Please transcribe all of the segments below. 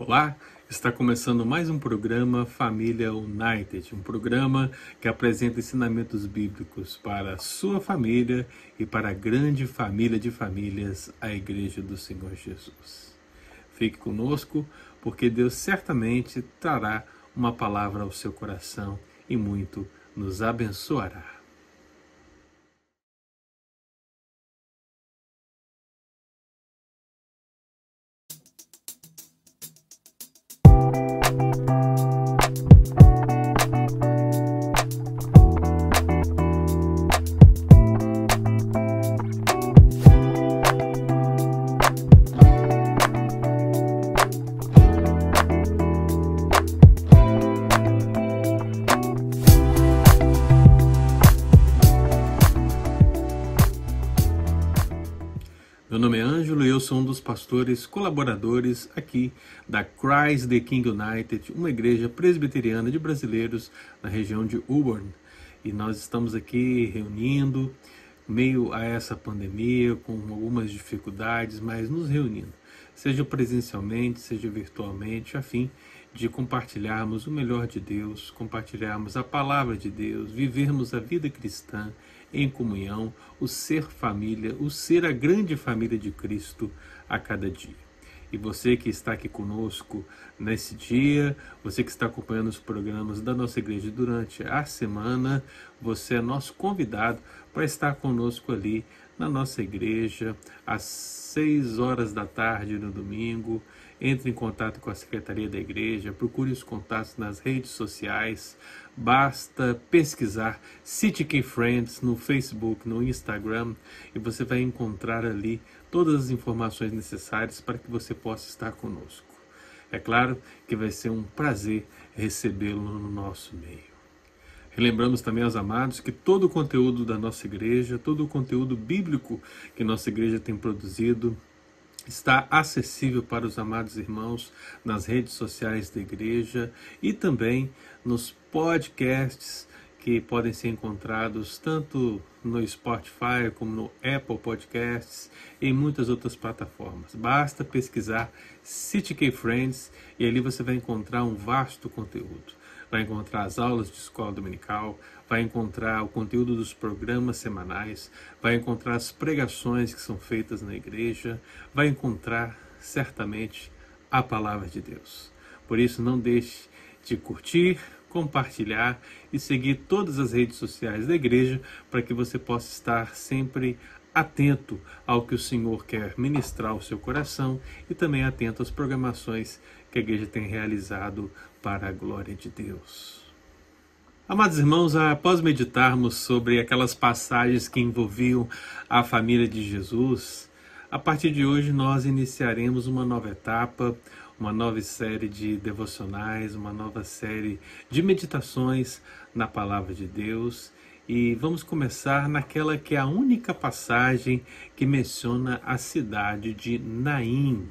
Olá, está começando mais um programa Família United, um programa que apresenta ensinamentos bíblicos para a sua família e para a grande família de famílias, a Igreja do Senhor Jesus. Fique conosco, porque Deus certamente trará uma palavra ao seu coração e muito nos abençoará. Eu sou um dos pastores colaboradores aqui da Christ the King United, uma igreja presbiteriana de brasileiros na região de Auburn. E nós estamos aqui reunindo, meio a essa pandemia, com algumas dificuldades, mas nos reunindo, seja presencialmente, seja virtualmente, a fim de compartilharmos o melhor de Deus, compartilharmos a palavra de Deus, vivermos a vida cristã em comunhão, o ser família, o ser a grande família de Cristo a cada dia. E você que está aqui conosco nesse dia, você que está acompanhando os programas da nossa igreja durante a semana, você é nosso convidado para estar conosco ali na nossa igreja às seis horas da tarde no domingo. Entre em contato com a secretaria da igreja, procure os contatos nas redes sociais. Basta pesquisar City Key Friends no Facebook, no Instagram e você vai encontrar ali todas as informações necessárias para que você possa estar conosco. É claro que vai ser um prazer recebê-lo no nosso meio. Relembramos também aos amados que todo o conteúdo da nossa igreja, todo o conteúdo bíblico que nossa igreja tem produzido, está acessível para os amados irmãos nas redes sociais da igreja e também nos podcasts que podem ser encontrados tanto no Spotify como no Apple Podcasts e em muitas outras plataformas. Basta pesquisar CityK Friends e ali você vai encontrar um vasto conteúdo vai encontrar as aulas de escola dominical, vai encontrar o conteúdo dos programas semanais, vai encontrar as pregações que são feitas na igreja, vai encontrar certamente a palavra de Deus. Por isso, não deixe de curtir, compartilhar e seguir todas as redes sociais da igreja para que você possa estar sempre atento ao que o Senhor quer ministrar ao seu coração e também atento às programações que a igreja tem realizado para a glória de Deus. Amados irmãos, após meditarmos sobre aquelas passagens que envolviam a família de Jesus, a partir de hoje nós iniciaremos uma nova etapa, uma nova série de devocionais, uma nova série de meditações na palavra de Deus. E vamos começar naquela que é a única passagem que menciona a cidade de Naim.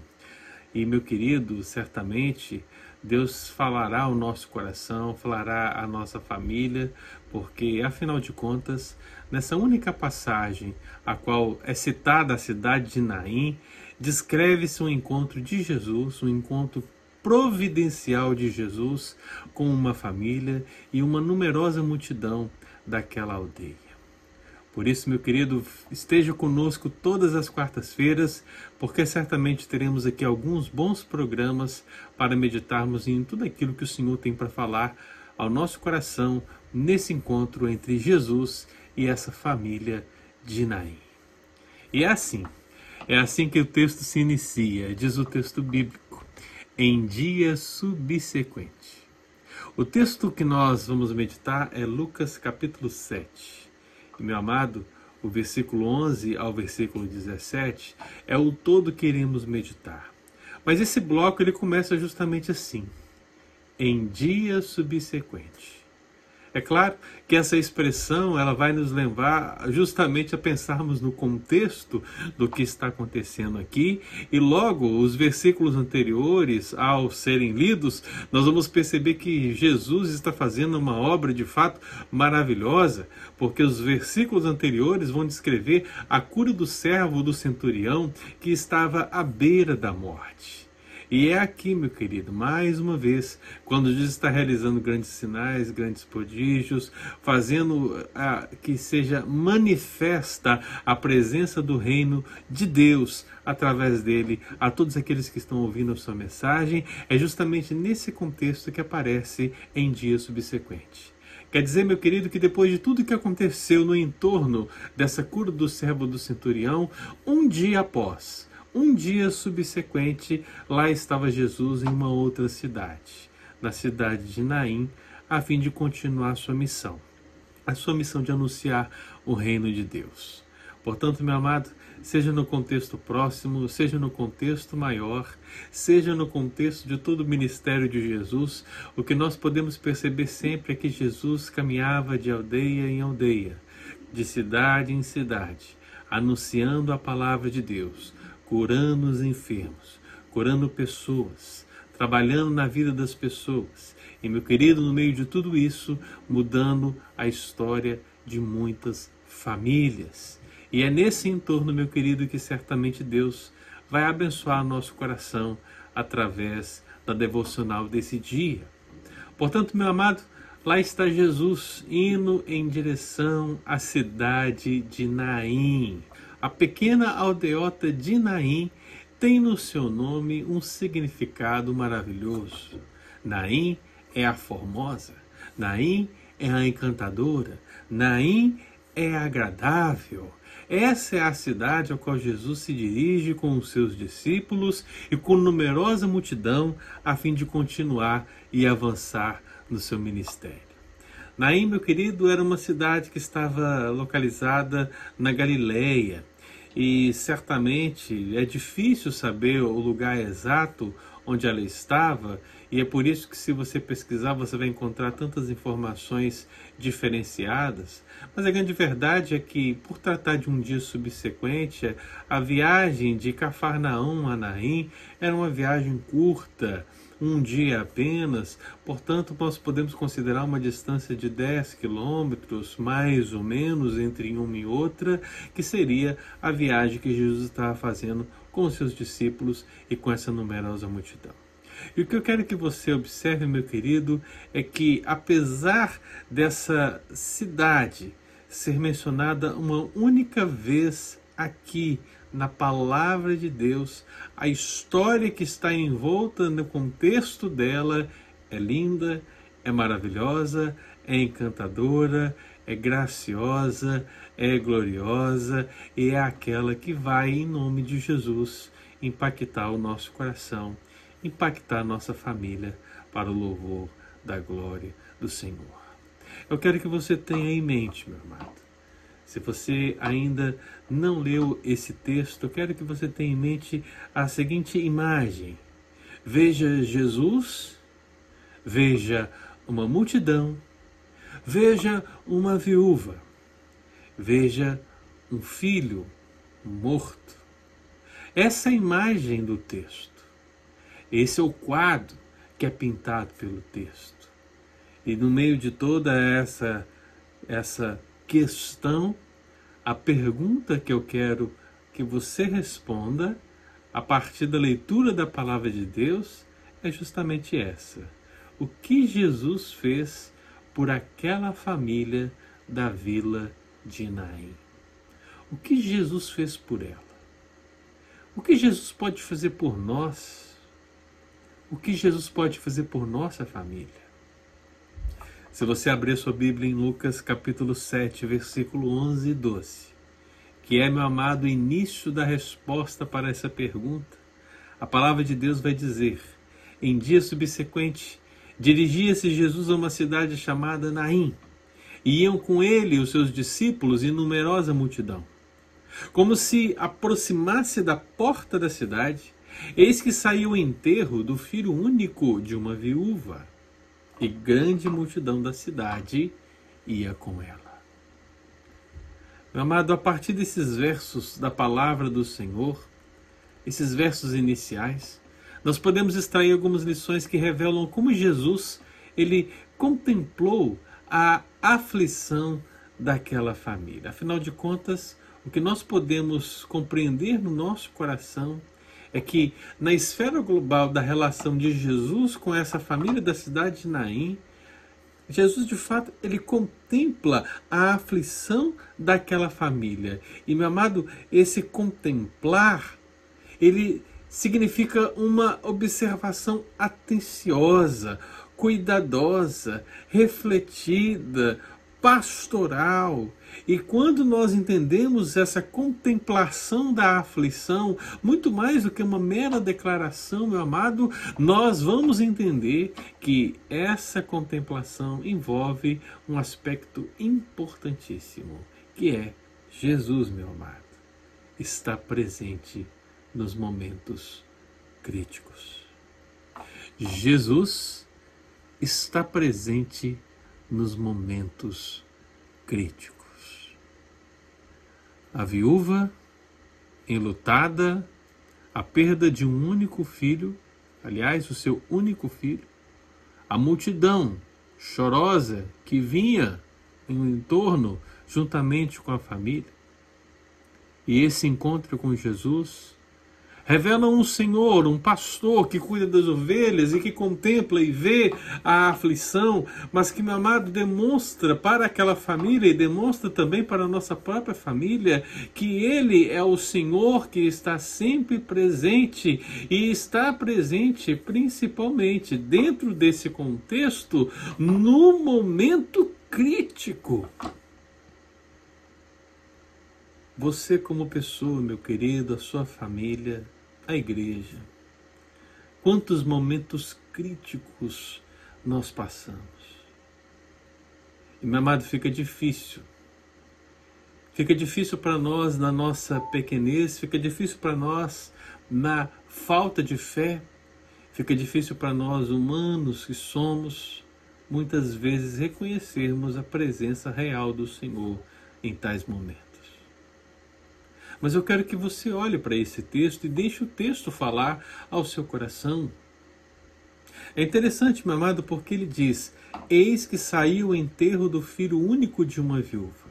E meu querido, certamente Deus falará ao nosso coração, falará à nossa família, porque afinal de contas, nessa única passagem a qual é citada a cidade de Naim, descreve-se um encontro de Jesus, um encontro providencial de Jesus com uma família e uma numerosa multidão daquela aldeia. Por isso, meu querido, esteja conosco todas as quartas-feiras, porque certamente teremos aqui alguns bons programas para meditarmos em tudo aquilo que o Senhor tem para falar ao nosso coração nesse encontro entre Jesus e essa família de Naim. E é assim, é assim que o texto se inicia, diz o texto bíblico, em dia subsequente. O texto que nós vamos meditar é Lucas capítulo 7 meu amado, o versículo 11 ao versículo 17 é o todo que iremos meditar. Mas esse bloco ele começa justamente assim: em dia subsequente. É claro que essa expressão ela vai nos levar justamente a pensarmos no contexto do que está acontecendo aqui e logo os versículos anteriores ao serem lidos, nós vamos perceber que Jesus está fazendo uma obra de fato maravilhosa, porque os versículos anteriores vão descrever a cura do servo do centurião que estava à beira da morte. E é aqui, meu querido, mais uma vez, quando Jesus está realizando grandes sinais, grandes prodígios, fazendo ah, que seja manifesta a presença do reino de Deus através dele a todos aqueles que estão ouvindo a sua mensagem, é justamente nesse contexto que aparece em dia subsequente. Quer dizer, meu querido, que depois de tudo que aconteceu no entorno dessa cura do servo do centurião, um dia após, um dia subsequente, lá estava Jesus em uma outra cidade, na cidade de Naim, a fim de continuar sua missão, a sua missão de anunciar o reino de Deus. Portanto, meu amado, seja no contexto próximo, seja no contexto maior, seja no contexto de todo o ministério de Jesus, o que nós podemos perceber sempre é que Jesus caminhava de aldeia em aldeia, de cidade em cidade, anunciando a palavra de Deus, curando os enfermos, curando pessoas, trabalhando na vida das pessoas. E, meu querido, no meio de tudo isso, mudando a história de muitas famílias. E é nesse entorno, meu querido, que certamente Deus vai abençoar nosso coração através da devocional desse dia. Portanto, meu amado, lá está Jesus indo em direção à cidade de Naim. A pequena aldeota de Naim tem no seu nome um significado maravilhoso. Naim é a formosa, Naim é a encantadora, Naim é agradável. Essa é a cidade a qual Jesus se dirige com os seus discípulos e com numerosa multidão a fim de continuar e avançar no seu ministério. Naim, meu querido, era uma cidade que estava localizada na Galileia e certamente é difícil saber o lugar exato onde ela estava, e é por isso que, se você pesquisar, você vai encontrar tantas informações diferenciadas. Mas a grande verdade é que, por tratar de um dia subsequente, a viagem de Cafarnaum a Naim era uma viagem curta um dia apenas, portanto, nós podemos considerar uma distância de 10 quilômetros, mais ou menos, entre uma e outra, que seria a viagem que Jesus estava fazendo com os seus discípulos e com essa numerosa multidão. E o que eu quero que você observe, meu querido, é que apesar dessa cidade ser mencionada uma única vez aqui na palavra de Deus, a história que está envolta no contexto dela é linda, é maravilhosa, é encantadora, é graciosa, é gloriosa e é aquela que vai, em nome de Jesus, impactar o nosso coração, impactar a nossa família para o louvor da glória do Senhor. Eu quero que você tenha em mente, meu amado, se você ainda não leu esse texto, quero que você tenha em mente a seguinte imagem: veja Jesus, veja uma multidão, veja uma viúva, veja um filho morto. Essa é a imagem do texto. Esse é o quadro que é pintado pelo texto. E no meio de toda essa essa questão, a pergunta que eu quero que você responda a partir da leitura da palavra de Deus é justamente essa. O que Jesus fez por aquela família da vila de Naim? O que Jesus fez por ela? O que Jesus pode fazer por nós? O que Jesus pode fazer por nossa família? Se você abrir sua Bíblia em Lucas capítulo 7, versículo 11 e 12, que é, meu amado, o início da resposta para essa pergunta, a palavra de Deus vai dizer: em dia subsequente, dirigia-se Jesus a uma cidade chamada Naim, e iam com ele os seus discípulos e numerosa multidão. Como se aproximasse da porta da cidade, eis que saiu o enterro do filho único de uma viúva e grande multidão da cidade ia com ela. Meu amado, a partir desses versos da palavra do Senhor, esses versos iniciais, nós podemos extrair algumas lições que revelam como Jesus ele contemplou a aflição daquela família. Afinal de contas, o que nós podemos compreender no nosso coração é que na esfera global da relação de Jesus com essa família da cidade de Naim, Jesus de fato ele contempla a aflição daquela família. E meu amado, esse contemplar, ele significa uma observação atenciosa, cuidadosa, refletida, pastoral. E quando nós entendemos essa contemplação da aflição, muito mais do que uma mera declaração, meu amado, nós vamos entender que essa contemplação envolve um aspecto importantíssimo, que é Jesus, meu amado, está presente nos momentos críticos. Jesus está presente nos momentos críticos. A viúva, enlutada, a perda de um único filho, aliás, o seu único filho, a multidão chorosa que vinha em entorno juntamente com a família. E esse encontro com Jesus revelam um Senhor, um pastor que cuida das ovelhas e que contempla e vê a aflição, mas que, meu amado, demonstra para aquela família e demonstra também para a nossa própria família que Ele é o Senhor que está sempre presente e está presente principalmente dentro desse contexto no momento crítico. Você, como pessoa, meu querido, a sua família, a igreja. Quantos momentos críticos nós passamos. E, meu amado, fica difícil. Fica difícil para nós na nossa pequenez, fica difícil para nós na falta de fé, fica difícil para nós, humanos que somos, muitas vezes reconhecermos a presença real do Senhor em tais momentos. Mas eu quero que você olhe para esse texto e deixe o texto falar ao seu coração. É interessante, meu amado, porque ele diz: Eis que saiu o enterro do filho único de uma viúva.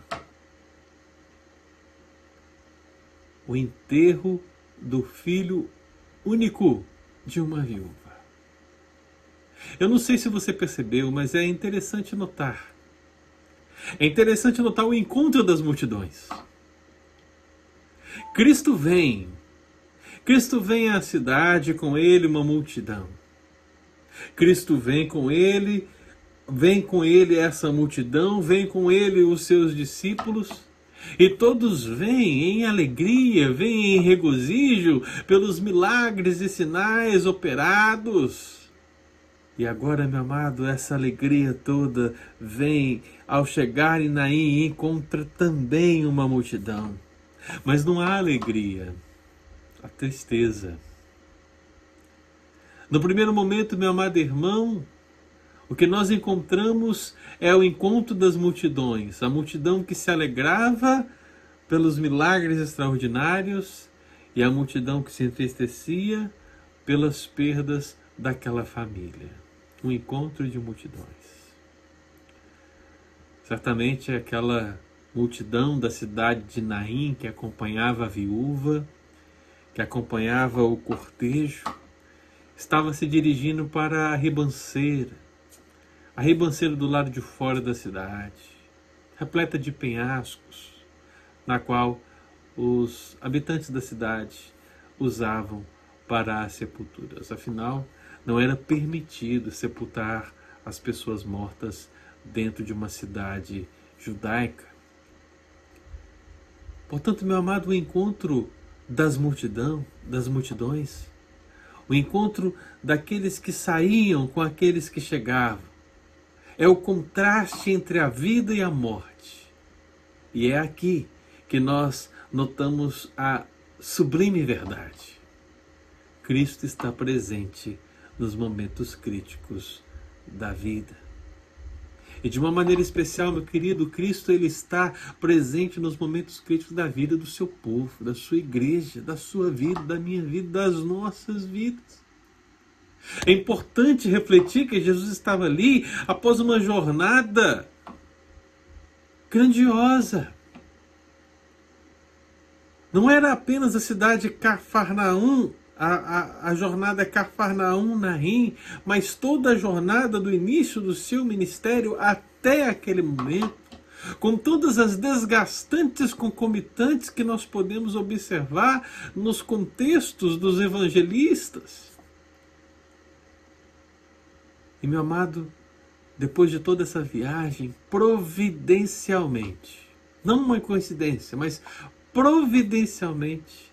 O enterro do filho único de uma viúva. Eu não sei se você percebeu, mas é interessante notar. É interessante notar o encontro das multidões. Cristo vem. Cristo vem à cidade, com ele uma multidão. Cristo vem com ele, vem com ele essa multidão, vem com ele os seus discípulos. E todos vêm em alegria, vêm em regozijo pelos milagres e sinais operados. E agora, meu amado, essa alegria toda vem ao chegar em Naim e encontra também uma multidão. Mas não há alegria, há tristeza. No primeiro momento, meu amado irmão, o que nós encontramos é o encontro das multidões, a multidão que se alegrava pelos milagres extraordinários e a multidão que se entristecia pelas perdas daquela família. Um encontro de multidões. Certamente aquela multidão da cidade de Naim que acompanhava a viúva, que acompanhava o cortejo, estava se dirigindo para a ribanceira, a ribanceira do lado de fora da cidade, repleta de penhascos, na qual os habitantes da cidade usavam para as sepulturas. Afinal, não era permitido sepultar as pessoas mortas dentro de uma cidade judaica. Portanto, meu amado, o encontro das multidão, das multidões, o encontro daqueles que saíam com aqueles que chegavam, é o contraste entre a vida e a morte. E é aqui que nós notamos a sublime verdade. Cristo está presente nos momentos críticos da vida. E de uma maneira especial, meu querido, Cristo ele está presente nos momentos críticos da vida do seu povo, da sua igreja, da sua vida, da minha vida, das nossas vidas. É importante refletir que Jesus estava ali após uma jornada grandiosa. Não era apenas a cidade de Cafarnaum a, a, jornada Cafarnaum-Naim, mas toda a jornada do início do seu ministério até aquele momento, com todas as desgastantes concomitantes que nós podemos observar nos contextos dos evangelistas. E meu amado, depois de toda essa viagem, providencialmente, não uma coincidência, mas providencialmente,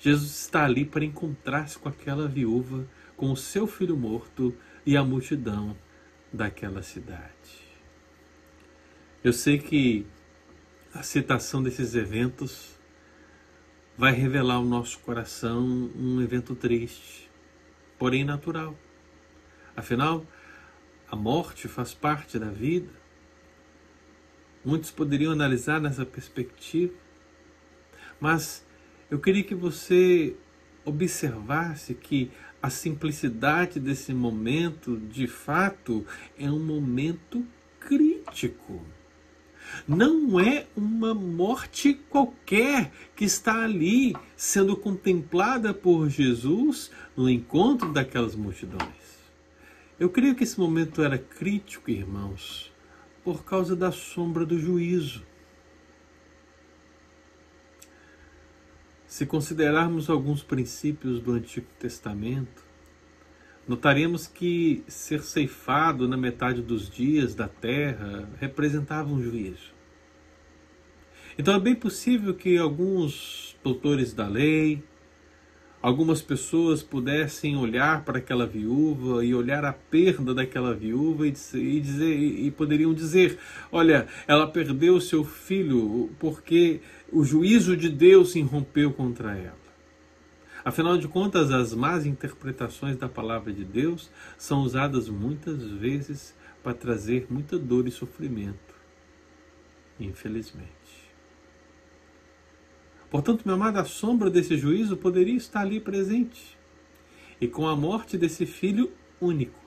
Jesus está ali para encontrar-se com aquela viúva, com o seu filho morto e a multidão daquela cidade. Eu sei que a citação desses eventos vai revelar ao nosso coração um evento triste, porém natural. Afinal, a morte faz parte da vida. Muitos poderiam analisar nessa perspectiva, mas eu queria que você observasse que a simplicidade desse momento, de fato, é um momento crítico. Não é uma morte qualquer que está ali sendo contemplada por Jesus no encontro daquelas multidões. Eu creio que esse momento era crítico, irmãos, por causa da sombra do juízo. Se considerarmos alguns princípios do Antigo Testamento, notaremos que ser ceifado na metade dos dias da terra representava um juízo. Então é bem possível que alguns doutores da lei, algumas pessoas pudessem olhar para aquela viúva e olhar a perda daquela viúva e dizer e poderiam dizer, olha, ela perdeu seu filho porque o juízo de Deus se irrompeu contra ela. Afinal de contas, as más interpretações da palavra de Deus são usadas muitas vezes para trazer muita dor e sofrimento. Infelizmente. Portanto, meu amado, a sombra desse juízo poderia estar ali presente. E com a morte desse filho único,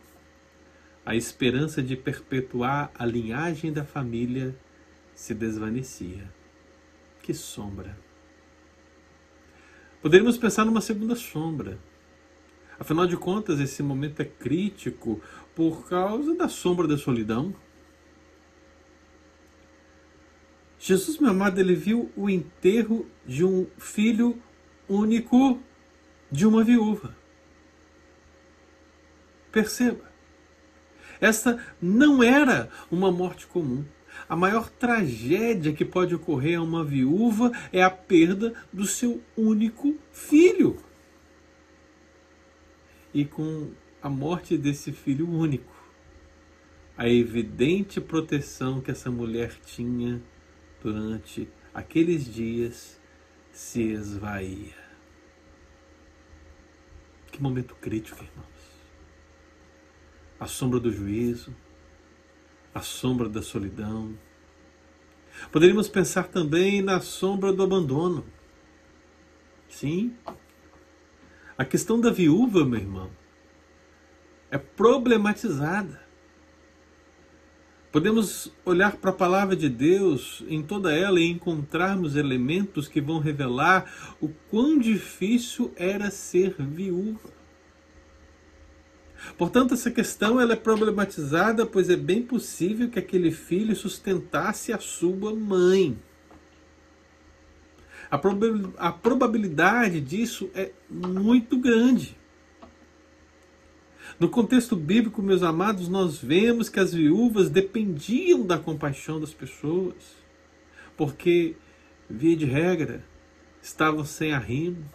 a esperança de perpetuar a linhagem da família se desvanecia. Que sombra! Poderíamos pensar numa segunda sombra. Afinal de contas, esse momento é crítico por causa da sombra da solidão, Jesus, meu amado, ele viu o enterro de um filho único de uma viúva. Perceba, essa não era uma morte comum. A maior tragédia que pode ocorrer a uma viúva é a perda do seu único filho. E com a morte desse filho único, a evidente proteção que essa mulher tinha durante aqueles dias se esvaía. Que momento crítico, irmãos. A sombra do juízo, a sombra da solidão. Poderíamos pensar também na sombra do abandono. Sim. A questão da viúva, meu irmão, é problematizada. Podemos olhar para a palavra de Deus em toda ela e encontrarmos elementos que vão revelar o quão difícil era ser viúva. Portanto, essa questão ela é problematizada, pois é bem possível que aquele filho sustentasse a sua mãe. A probabilidade disso é muito grande. No contexto bíblico, meus amados, nós vemos que as viúvas dependiam da compaixão das pessoas, porque, via de regra, estavam sem arrimo,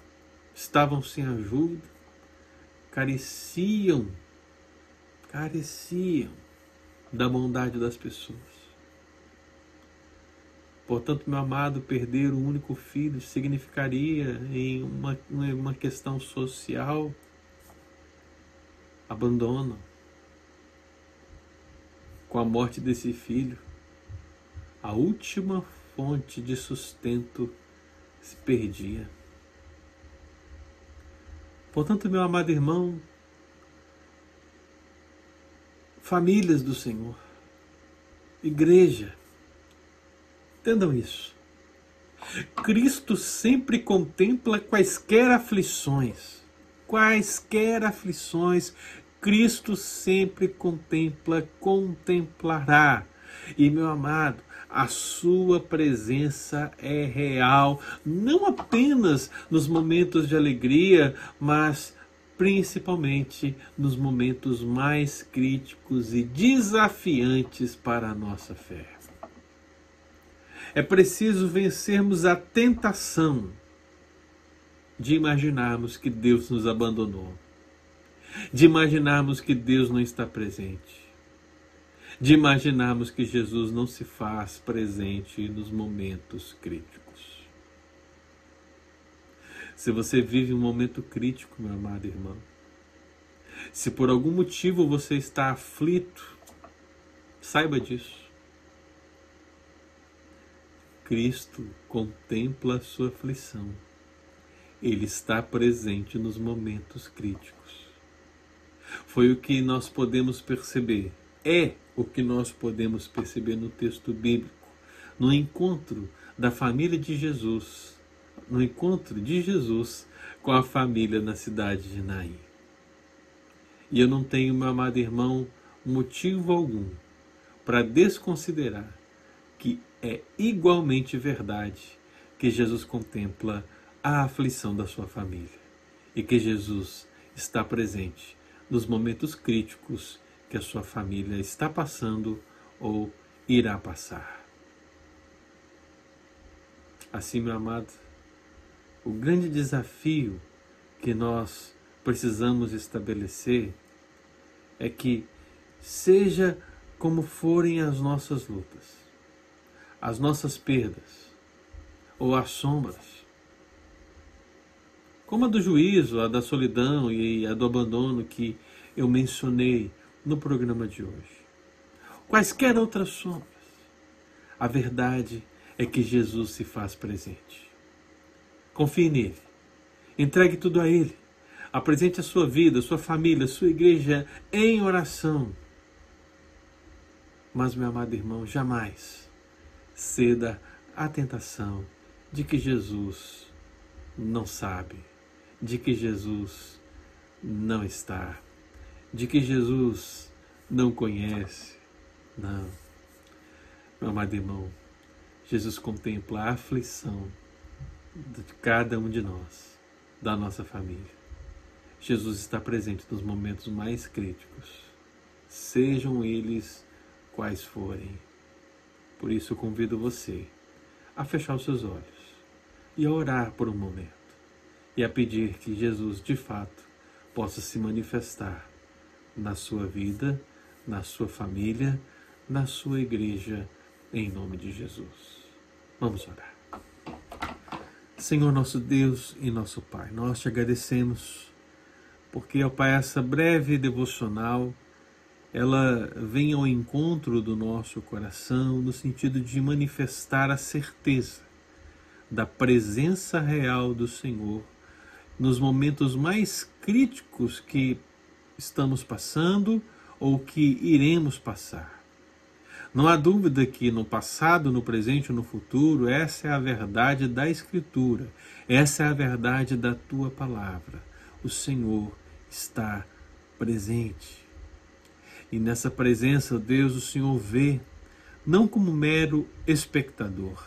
estavam sem ajuda, careciam, careciam da bondade das pessoas. Portanto, meu amado, perder o único filho significaria em uma, uma questão social abandono. Com a morte desse filho, a última fonte de sustento se perdia. Portanto, meu amado irmão, famílias do Senhor, igreja, entendam isso. Cristo sempre contempla quaisquer aflições quaisquer aflições, Cristo sempre contempla, contemplará. E meu amado, a sua presença é real, não apenas nos momentos de alegria, mas principalmente nos momentos mais críticos e desafiantes para a nossa fé. É preciso vencermos a tentação de imaginarmos que Deus nos abandonou, de imaginarmos que Deus não está presente, de imaginarmos que Jesus não se faz presente nos momentos críticos. Se você vive um momento crítico, meu amado irmão, se por algum motivo você está aflito, saiba disso. Cristo contempla a sua aflição. Ele está presente nos momentos críticos. Foi o que nós podemos perceber, é o que nós podemos perceber no texto bíblico, no encontro da família de Jesus, no encontro de Jesus com a família na cidade de Naim. E eu não tenho, meu amado irmão, motivo algum para desconsiderar que é igualmente verdade que Jesus contempla a aflição da sua família e que Jesus está presente nos momentos críticos que a sua família está passando ou irá passar. Assim, meu amado, o grande desafio que nós precisamos estabelecer é que, seja como forem as nossas lutas, as nossas perdas ou as sombras, como a do juízo, a da solidão e a do abandono que eu mencionei no programa de hoje. Quaisquer outras sombras, a verdade é que Jesus se faz presente. Confie nele, entregue tudo a ele, apresente a sua vida, a sua família, a sua igreja em oração. Mas, meu amado irmão, jamais ceda à tentação de que Jesus não sabe, de que Jesus não está, de que Jesus não conhece. Não. Meu amado irmão, Jesus contempla a aflição de cada um de nós, da nossa família. Jesus está presente nos momentos mais críticos, sejam eles quais forem. Por isso eu convido você a fechar os seus olhos e a orar por um momento e a pedir que Jesus de fato possa se manifestar na sua vida, na sua família, na sua igreja, em nome de Jesus. Vamos orar. Senhor nosso Deus e nosso Pai, nós te agradecemos porque, ó Pai, essa breve devocional ela vem ao encontro do nosso coração no sentido de manifestar a certeza da presença real do Senhor nos momentos mais críticos que estamos passando ou que iremos passar. Não há dúvida que no passado, no presente e no futuro, essa é a verdade da Escritura, essa é a verdade da tua palavra. O Senhor está presente. E nessa presença, Deus, o Senhor vê, não como mero espectador,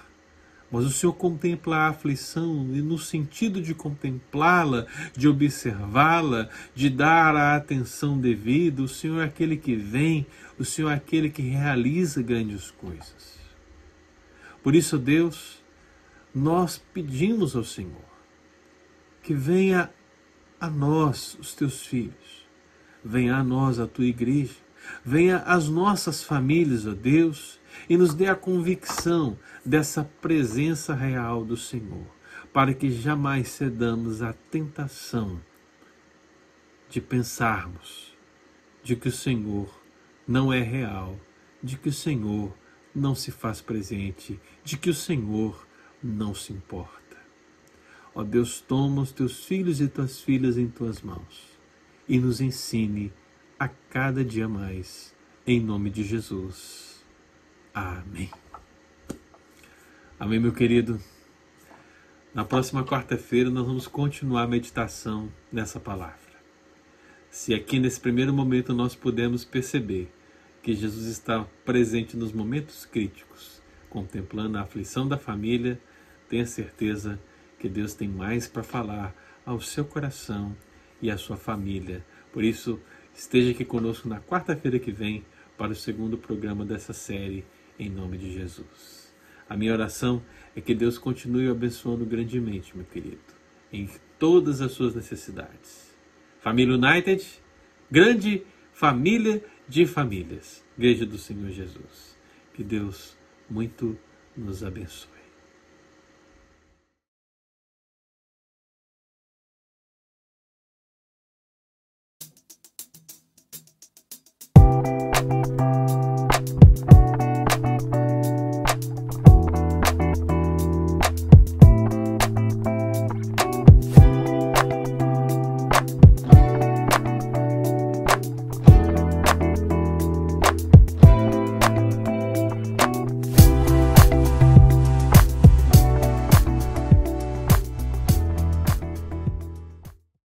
mas o Senhor contempla a aflição e, no sentido de contemplá-la, de observá-la, de dar a atenção devida, o Senhor é aquele que vem, o Senhor é aquele que realiza grandes coisas. Por isso, Deus, nós pedimos ao Senhor que venha a nós, os teus filhos, venha a nós, a tua igreja, venha às nossas famílias, ó Deus, e nos dê a convicção dessa presença real do Senhor, para que jamais cedamos à tentação de pensarmos de que o Senhor não é real, de que o Senhor não se faz presente, de que o Senhor não se importa. Ó Deus, toma os teus filhos e tuas filhas em tuas mãos e nos ensine a cada dia mais. Em nome de Jesus. Amém. Amém, meu querido. Na próxima quarta-feira nós vamos continuar a meditação nessa palavra. Se aqui nesse primeiro momento nós podemos perceber que Jesus está presente nos momentos críticos, contemplando a aflição da família, tenha certeza que Deus tem mais para falar ao seu coração e à sua família. Por isso, esteja aqui conosco na quarta-feira que vem para o segundo programa dessa série, em nome de Jesus. A minha oração é que Deus continue abençoando grandemente, meu querido, em todas as suas necessidades. Família United, grande família de famílias, Igreja do Senhor Jesus. Que Deus muito nos abençoe.